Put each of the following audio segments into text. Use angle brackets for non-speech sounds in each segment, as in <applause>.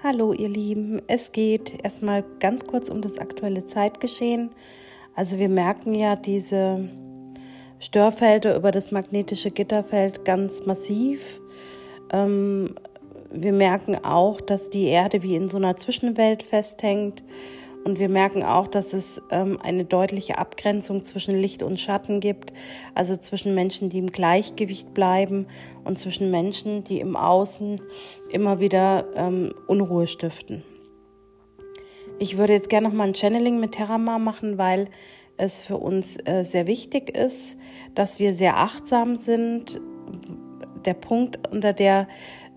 Hallo ihr Lieben, es geht erstmal ganz kurz um das aktuelle Zeitgeschehen. Also wir merken ja diese Störfelder über das magnetische Gitterfeld ganz massiv. Ähm, wir merken auch, dass die Erde wie in so einer Zwischenwelt festhängt. Und wir merken auch, dass es ähm, eine deutliche Abgrenzung zwischen Licht und Schatten gibt, also zwischen Menschen, die im Gleichgewicht bleiben und zwischen Menschen, die im Außen immer wieder ähm, Unruhe stiften. Ich würde jetzt gerne noch mal ein Channeling mit Terramar machen, weil es für uns äh, sehr wichtig ist, dass wir sehr achtsam sind. Der Punkt unter der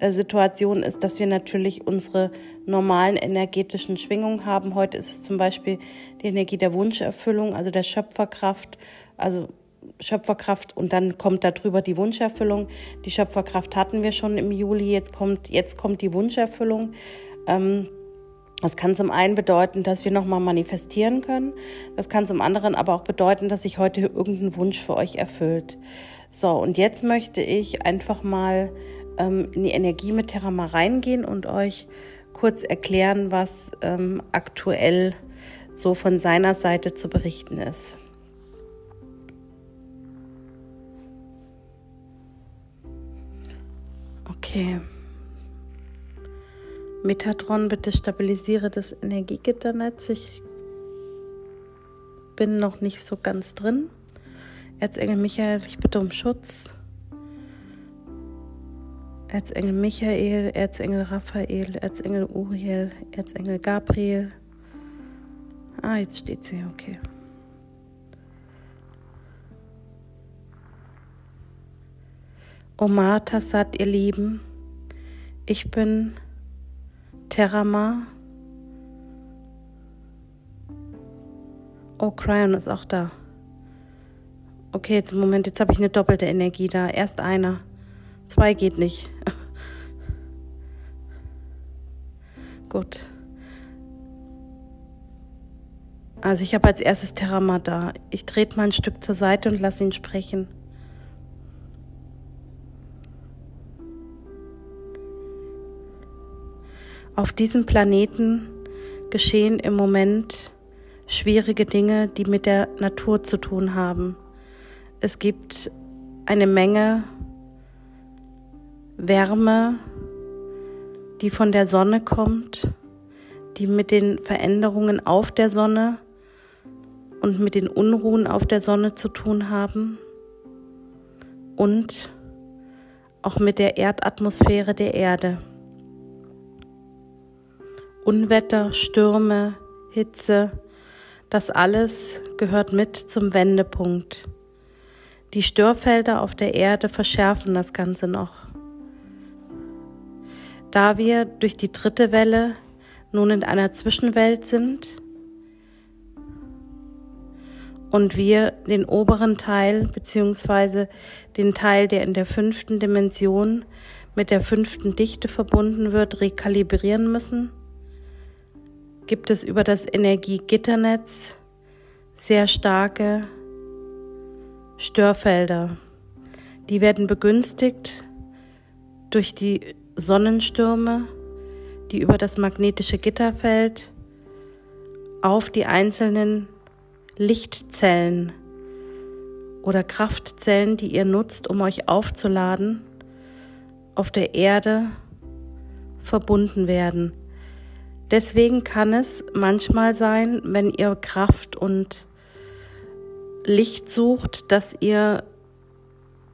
Situation ist, dass wir natürlich unsere normalen energetischen Schwingungen haben. Heute ist es zum Beispiel die Energie der Wunscherfüllung, also der Schöpferkraft, also Schöpferkraft und dann kommt darüber die Wunscherfüllung. Die Schöpferkraft hatten wir schon im Juli, jetzt kommt, jetzt kommt die Wunscherfüllung. Ähm, das kann zum einen bedeuten, dass wir nochmal manifestieren können. Das kann zum anderen aber auch bedeuten, dass sich heute irgendein Wunsch für euch erfüllt. So, und jetzt möchte ich einfach mal ähm, in die Energie mit Terra reingehen und euch kurz erklären, was ähm, aktuell so von seiner Seite zu berichten ist. Okay. Metatron, bitte stabilisiere das Energiegitternetz. Ich bin noch nicht so ganz drin. Erzengel Michael, ich bitte um Schutz. Erzengel Michael, Erzengel Raphael, Erzengel Uriel, Erzengel Gabriel. Ah, jetzt steht sie, okay. Omar Tassat, ihr Lieben, ich bin Terama. Oh, Cryon ist auch da. Okay, jetzt im Moment, jetzt habe ich eine doppelte Energie da. Erst einer. Zwei geht nicht. Gut. Also ich habe als erstes Terama da. Ich trete mal ein Stück zur Seite und lasse ihn sprechen. Auf diesem Planeten geschehen im Moment schwierige Dinge, die mit der Natur zu tun haben. Es gibt eine Menge Wärme, die von der Sonne kommt, die mit den Veränderungen auf der Sonne und mit den Unruhen auf der Sonne zu tun haben und auch mit der Erdatmosphäre der Erde. Unwetter, Stürme, Hitze, das alles gehört mit zum Wendepunkt. Die Störfelder auf der Erde verschärfen das Ganze noch. Da wir durch die dritte Welle nun in einer Zwischenwelt sind und wir den oberen Teil beziehungsweise den Teil, der in der fünften Dimension mit der fünften Dichte verbunden wird, rekalibrieren müssen, gibt es über das Energiegitternetz sehr starke Störfelder. Die werden begünstigt durch die Sonnenstürme, die über das magnetische Gitterfeld auf die einzelnen Lichtzellen oder Kraftzellen, die ihr nutzt, um euch aufzuladen, auf der Erde verbunden werden. Deswegen kann es manchmal sein, wenn ihr Kraft und Licht sucht, dass ihr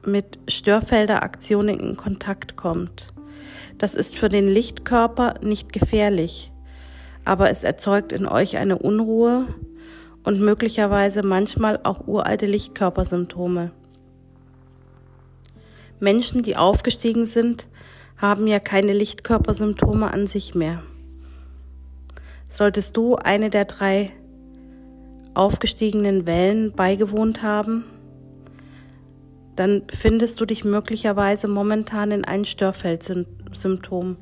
mit Störfelderaktionen in Kontakt kommt. Das ist für den Lichtkörper nicht gefährlich, aber es erzeugt in euch eine Unruhe und möglicherweise manchmal auch uralte Lichtkörpersymptome. Menschen, die aufgestiegen sind, haben ja keine Lichtkörpersymptome an sich mehr. Solltest du eine der drei aufgestiegenen Wellen beigewohnt haben, dann befindest du dich möglicherweise momentan in einem Störfeldsymptom.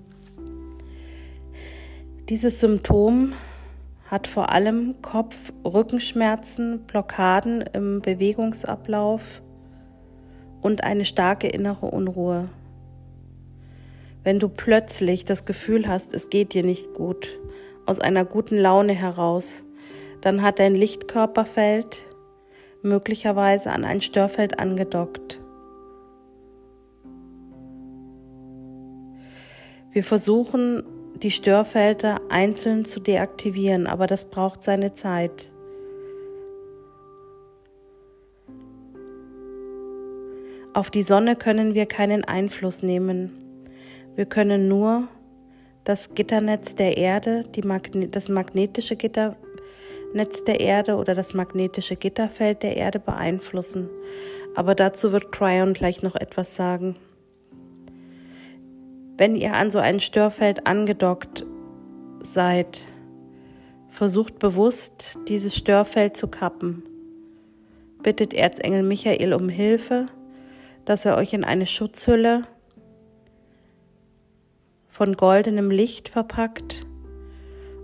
Dieses Symptom hat vor allem Kopf-, Rückenschmerzen, Blockaden im Bewegungsablauf und eine starke innere Unruhe. wenn du plötzlich das Gefühl hast, es geht dir nicht gut, aus einer guten Laune heraus, dann hat dein Lichtkörperfeld möglicherweise an ein Störfeld angedockt. Wir versuchen, die Störfelder einzeln zu deaktivieren, aber das braucht seine Zeit. Auf die Sonne können wir keinen Einfluss nehmen. Wir können nur das Gitternetz der Erde, Magne das magnetische Gitternetz der Erde oder das magnetische Gitterfeld der Erde beeinflussen. Aber dazu wird Cryon gleich noch etwas sagen. Wenn ihr an so ein Störfeld angedockt seid, versucht bewusst, dieses Störfeld zu kappen. Bittet Erzengel Michael um Hilfe dass er euch in eine Schutzhülle von goldenem Licht verpackt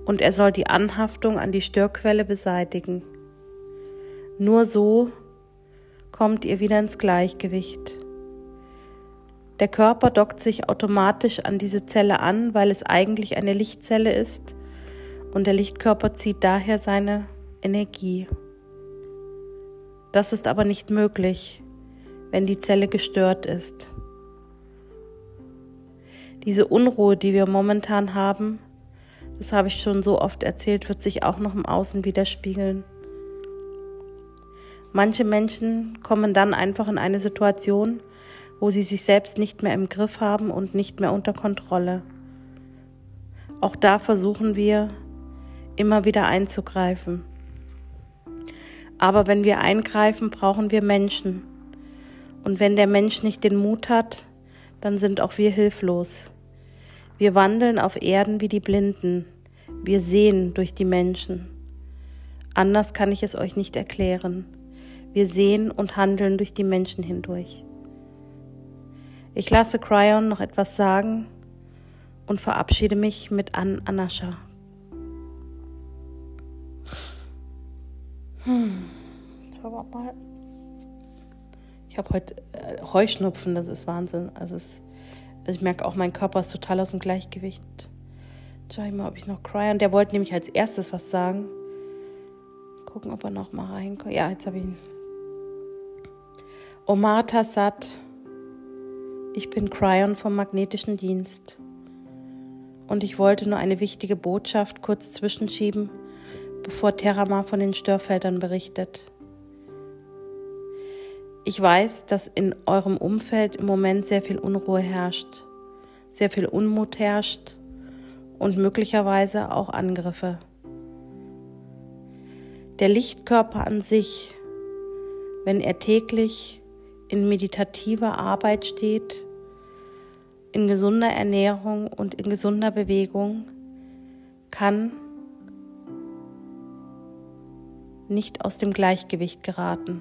und er soll die Anhaftung an die Störquelle beseitigen. Nur so kommt ihr wieder ins Gleichgewicht. Der Körper dockt sich automatisch an diese Zelle an, weil es eigentlich eine Lichtzelle ist und der Lichtkörper zieht daher seine Energie. Das ist aber nicht möglich, wenn die Zelle gestört ist. Diese Unruhe, die wir momentan haben, das habe ich schon so oft erzählt, wird sich auch noch im Außen widerspiegeln. Manche Menschen kommen dann einfach in eine Situation, wo sie sich selbst nicht mehr im Griff haben und nicht mehr unter Kontrolle. Auch da versuchen wir immer wieder einzugreifen. Aber wenn wir eingreifen, brauchen wir Menschen. Und wenn der Mensch nicht den Mut hat, dann sind auch wir hilflos. Wir wandeln auf Erden wie die Blinden. Wir sehen durch die Menschen. Anders kann ich es euch nicht erklären. Wir sehen und handeln durch die Menschen hindurch. Ich lasse Cryon noch etwas sagen und verabschiede mich mit An Anascha. Hm. Schauen mal. Ich habe heute äh, Heuschnupfen, das ist Wahnsinn. Also, es, also ich merke auch, mein Körper ist total aus dem Gleichgewicht. Schau ich mal, ob ich noch Cryon. Der wollte nämlich als erstes was sagen. Gucken, ob er noch mal reinkommt. Ja, jetzt habe ich ihn. Omar Tassat, ich bin Cryon vom Magnetischen Dienst. Und ich wollte nur eine wichtige Botschaft kurz zwischenschieben, bevor Terama von den Störfeldern berichtet. Ich weiß, dass in eurem Umfeld im Moment sehr viel Unruhe herrscht, sehr viel Unmut herrscht und möglicherweise auch Angriffe. Der Lichtkörper an sich, wenn er täglich in meditativer Arbeit steht, in gesunder Ernährung und in gesunder Bewegung, kann nicht aus dem Gleichgewicht geraten.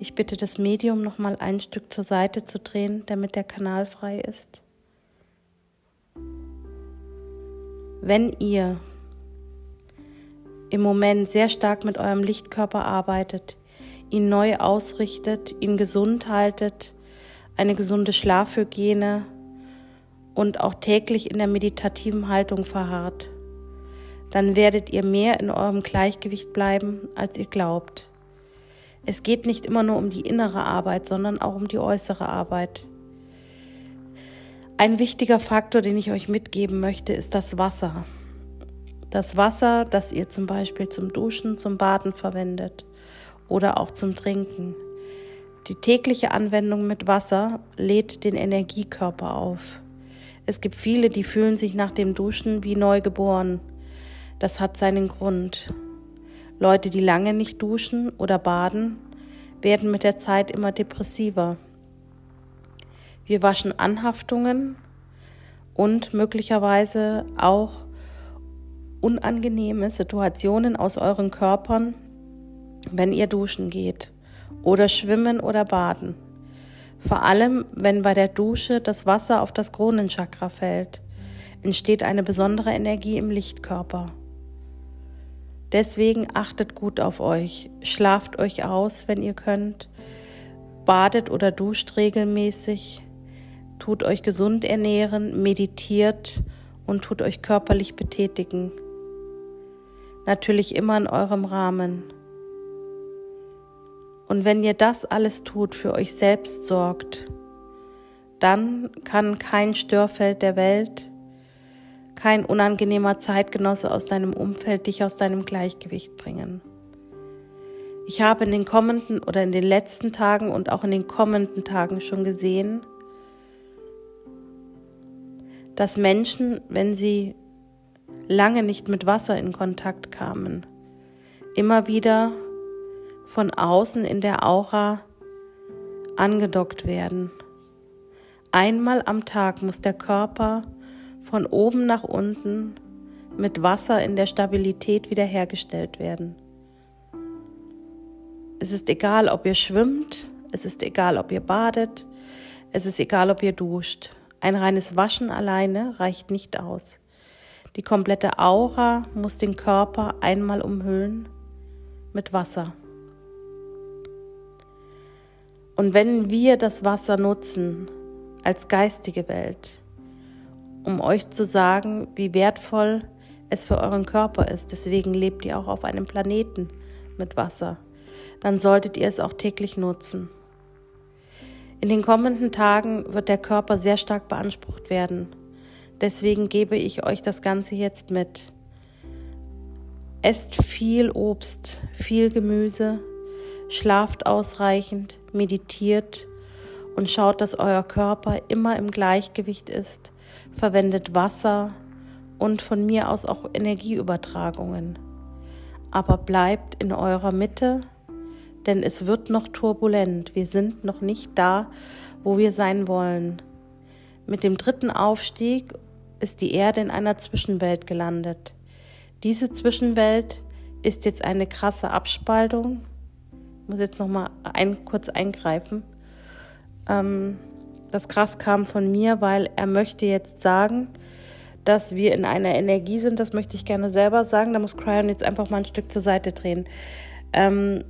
Ich bitte das Medium noch mal ein Stück zur Seite zu drehen, damit der Kanal frei ist. Wenn ihr im Moment sehr stark mit eurem Lichtkörper arbeitet, ihn neu ausrichtet, ihn gesund haltet, eine gesunde Schlafhygiene und auch täglich in der meditativen Haltung verharrt, dann werdet ihr mehr in eurem Gleichgewicht bleiben, als ihr glaubt. Es geht nicht immer nur um die innere Arbeit, sondern auch um die äußere Arbeit. Ein wichtiger Faktor, den ich euch mitgeben möchte, ist das Wasser. Das Wasser, das ihr zum Beispiel zum Duschen, zum Baden verwendet oder auch zum Trinken. Die tägliche Anwendung mit Wasser lädt den Energiekörper auf. Es gibt viele, die fühlen sich nach dem Duschen wie neu geboren. Das hat seinen Grund. Leute, die lange nicht duschen oder baden, werden mit der Zeit immer depressiver. Wir waschen Anhaftungen und möglicherweise auch unangenehme Situationen aus euren Körpern, wenn ihr duschen geht oder schwimmen oder baden. Vor allem, wenn bei der Dusche das Wasser auf das Kronenchakra fällt, entsteht eine besondere Energie im Lichtkörper. Deswegen achtet gut auf euch, schlaft euch aus, wenn ihr könnt, badet oder duscht regelmäßig, tut euch gesund ernähren, meditiert und tut euch körperlich betätigen. Natürlich immer in eurem Rahmen. Und wenn ihr das alles tut, für euch selbst sorgt, dann kann kein Störfeld der Welt, kein unangenehmer Zeitgenosse aus deinem Umfeld dich aus deinem Gleichgewicht bringen. Ich habe in den kommenden oder in den letzten Tagen und auch in den kommenden Tagen schon gesehen, dass Menschen, wenn sie lange nicht mit Wasser in Kontakt kamen, immer wieder von außen in der Aura angedockt werden. Einmal am Tag muss der Körper von oben nach unten mit Wasser in der Stabilität wiederhergestellt werden. Es ist egal, ob ihr schwimmt, es ist egal, ob ihr badet, es ist egal, ob ihr duscht. Ein reines Waschen alleine reicht nicht aus. Die komplette Aura muss den Körper einmal umhüllen mit Wasser. Und wenn wir das Wasser nutzen als geistige Welt, um euch zu sagen, wie wertvoll es für euren Körper ist, deswegen lebt ihr auch auf einem Planeten mit Wasser, dann solltet ihr es auch täglich nutzen. In den kommenden Tagen wird der Körper sehr stark beansprucht werden. Deswegen gebe ich euch das Ganze jetzt mit. Esst viel Obst, viel Gemüse, schlaft ausreichend, meditiert und schaut, dass euer Körper immer im Gleichgewicht ist, verwendet Wasser und von mir aus auch Energieübertragungen. Aber bleibt in eurer Mitte, denn es wird noch turbulent. Wir sind noch nicht da, wo wir sein wollen. Mit dem dritten Aufstieg ist die Erde in einer Zwischenwelt gelandet. Diese Zwischenwelt ist jetzt eine krasse Abspaltung muss jetzt noch mal ein, kurz eingreifen. Ähm, das krass kam von mir, weil er möchte jetzt sagen, dass wir in einer Energie sind. Das möchte ich gerne selber sagen. Da muss Cryon jetzt einfach mal ein Stück zur Seite drehen. Ähm,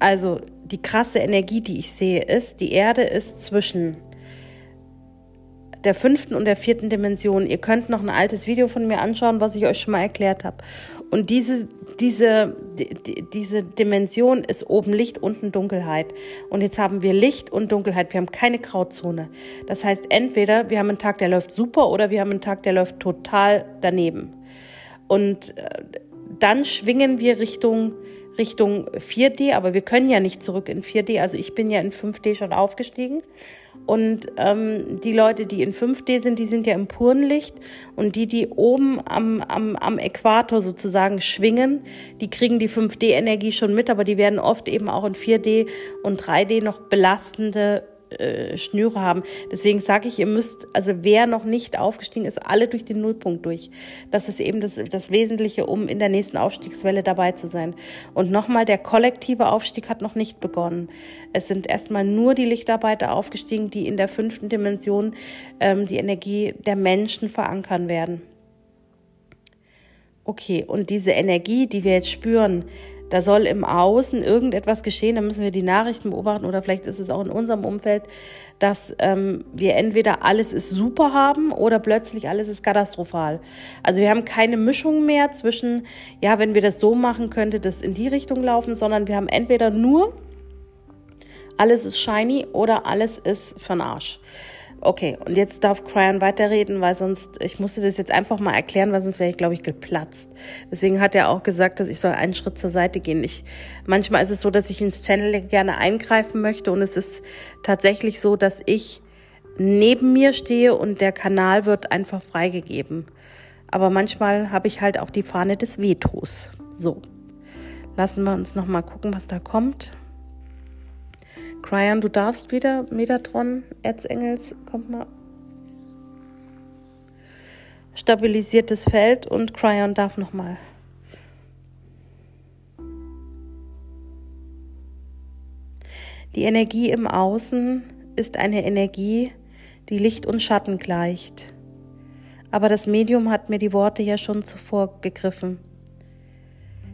also die krasse Energie, die ich sehe, ist, die Erde ist zwischen der fünften und der vierten Dimension. Ihr könnt noch ein altes Video von mir anschauen, was ich euch schon mal erklärt habe. Und diese, diese, die, diese Dimension ist oben Licht, unten Dunkelheit. Und jetzt haben wir Licht und Dunkelheit. Wir haben keine Grauzone. Das heißt, entweder wir haben einen Tag, der läuft super, oder wir haben einen Tag, der läuft total daneben. Und äh, dann schwingen wir Richtung Richtung 4D, aber wir können ja nicht zurück in 4D. Also ich bin ja in 5D schon aufgestiegen. Und ähm, die Leute, die in 5D sind, die sind ja im puren Licht. Und die, die oben am, am, am Äquator sozusagen schwingen, die kriegen die 5D-Energie schon mit, aber die werden oft eben auch in 4D und 3D noch belastende äh, Schnüre haben. Deswegen sage ich, ihr müsst, also wer noch nicht aufgestiegen ist, alle durch den Nullpunkt durch. Das ist eben das, das Wesentliche, um in der nächsten Aufstiegswelle dabei zu sein. Und nochmal, der kollektive Aufstieg hat noch nicht begonnen. Es sind erstmal nur die Lichtarbeiter aufgestiegen, die in der fünften Dimension ähm, die Energie der Menschen verankern werden. Okay, und diese Energie, die wir jetzt spüren, da soll im Außen irgendetwas geschehen, da müssen wir die Nachrichten beobachten oder vielleicht ist es auch in unserem Umfeld, dass ähm, wir entweder alles ist super haben oder plötzlich alles ist katastrophal. Also wir haben keine Mischung mehr zwischen, ja, wenn wir das so machen, könnte das in die Richtung laufen, sondern wir haben entweder nur alles ist shiny oder alles ist für'n Arsch. Okay, und jetzt darf Cryan weiterreden, weil sonst, ich musste das jetzt einfach mal erklären, weil sonst wäre ich, glaube ich, geplatzt. Deswegen hat er auch gesagt, dass ich soll einen Schritt zur Seite gehen. Ich, manchmal ist es so, dass ich ins Channel gerne eingreifen möchte und es ist tatsächlich so, dass ich neben mir stehe und der Kanal wird einfach freigegeben. Aber manchmal habe ich halt auch die Fahne des Vetos. So, lassen wir uns noch mal gucken, was da kommt. Cryon, du darfst wieder. Metatron, Erzengels, kommt mal. Stabilisiertes Feld und Cryon darf nochmal. Die Energie im Außen ist eine Energie, die Licht und Schatten gleicht. Aber das Medium hat mir die Worte ja schon zuvor gegriffen.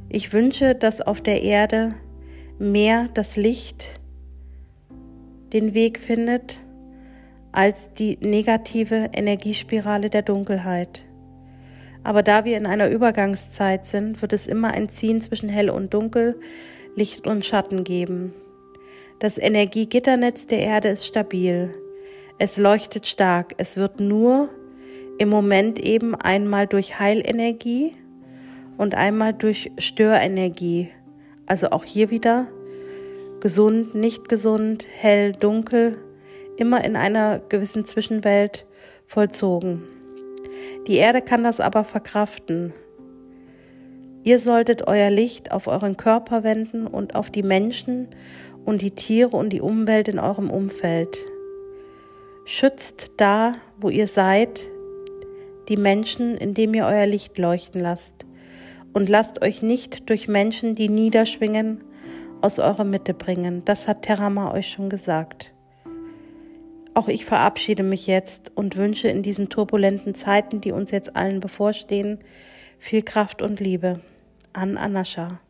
Ich wünsche, dass auf der Erde mehr das Licht den Weg findet als die negative Energiespirale der Dunkelheit. Aber da wir in einer Übergangszeit sind, wird es immer ein Ziehen zwischen hell und dunkel, Licht und Schatten geben. Das Energiegitternetz der Erde ist stabil. Es leuchtet stark. Es wird nur im Moment eben einmal durch Heilenergie und einmal durch Störenergie. Also auch hier wieder gesund, nicht gesund, hell, dunkel, immer in einer gewissen Zwischenwelt vollzogen. Die Erde kann das aber verkraften. Ihr solltet euer Licht auf euren Körper wenden und auf die Menschen und die Tiere und die Umwelt in eurem Umfeld. Schützt da, wo ihr seid, die Menschen, indem ihr euer Licht leuchten lasst. Und lasst euch nicht durch Menschen, die niederschwingen, aus eurer Mitte bringen. Das hat Terama euch schon gesagt. Auch ich verabschiede mich jetzt und wünsche in diesen turbulenten Zeiten, die uns jetzt allen bevorstehen, viel Kraft und Liebe. An Anascha.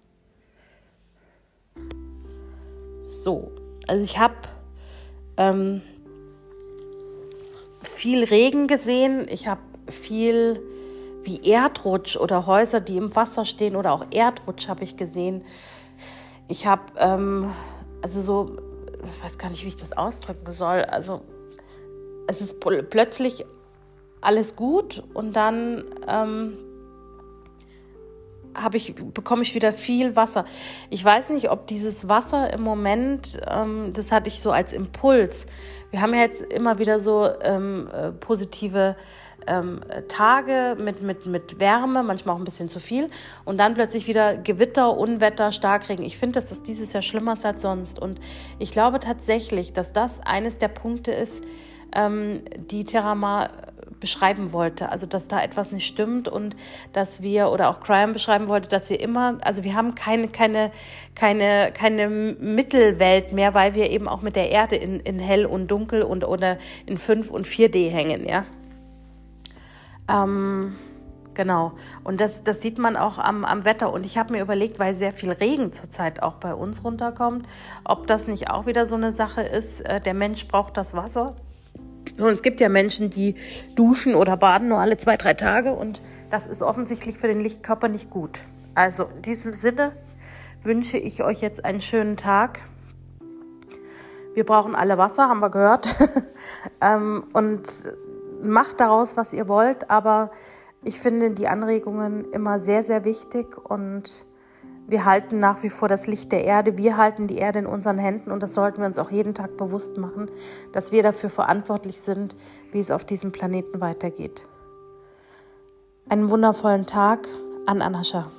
So, also ich habe ähm, viel Regen gesehen, ich habe viel wie Erdrutsch oder Häuser, die im Wasser stehen oder auch Erdrutsch habe ich gesehen. Ich habe ähm, also so, ich weiß gar nicht, wie ich das ausdrücken soll. Also es ist plötzlich alles gut und dann ähm, ich, bekomme ich wieder viel Wasser. Ich weiß nicht, ob dieses Wasser im Moment, ähm, das hatte ich so als Impuls. Wir haben ja jetzt immer wieder so ähm, äh, positive ähm, Tage mit, mit, mit Wärme, manchmal auch ein bisschen zu viel. Und dann plötzlich wieder Gewitter, Unwetter, Starkregen. Ich finde, dass das dieses Jahr schlimmer ist als sonst. Und ich glaube tatsächlich, dass das eines der Punkte ist, ähm, die Terramar beschreiben wollte. Also, dass da etwas nicht stimmt und dass wir, oder auch Crime beschreiben wollte, dass wir immer, also wir haben keine, keine, keine, keine Mittelwelt mehr, weil wir eben auch mit der Erde in, in hell und dunkel und oder in 5 und 4D hängen, ja. Ähm, genau. Und das, das sieht man auch am, am Wetter. Und ich habe mir überlegt, weil sehr viel Regen zurzeit auch bei uns runterkommt, ob das nicht auch wieder so eine Sache ist, äh, der Mensch braucht das Wasser. Und es gibt ja Menschen, die duschen oder baden nur alle zwei, drei Tage und das ist offensichtlich für den Lichtkörper nicht gut. Also in diesem Sinne wünsche ich euch jetzt einen schönen Tag. Wir brauchen alle Wasser, haben wir gehört. <laughs> ähm, und macht daraus, was ihr wollt, aber ich finde die Anregungen immer sehr, sehr wichtig und wir halten nach wie vor das Licht der Erde, wir halten die Erde in unseren Händen und das sollten wir uns auch jeden Tag bewusst machen, dass wir dafür verantwortlich sind, wie es auf diesem Planeten weitergeht. Einen wundervollen Tag an Anascha.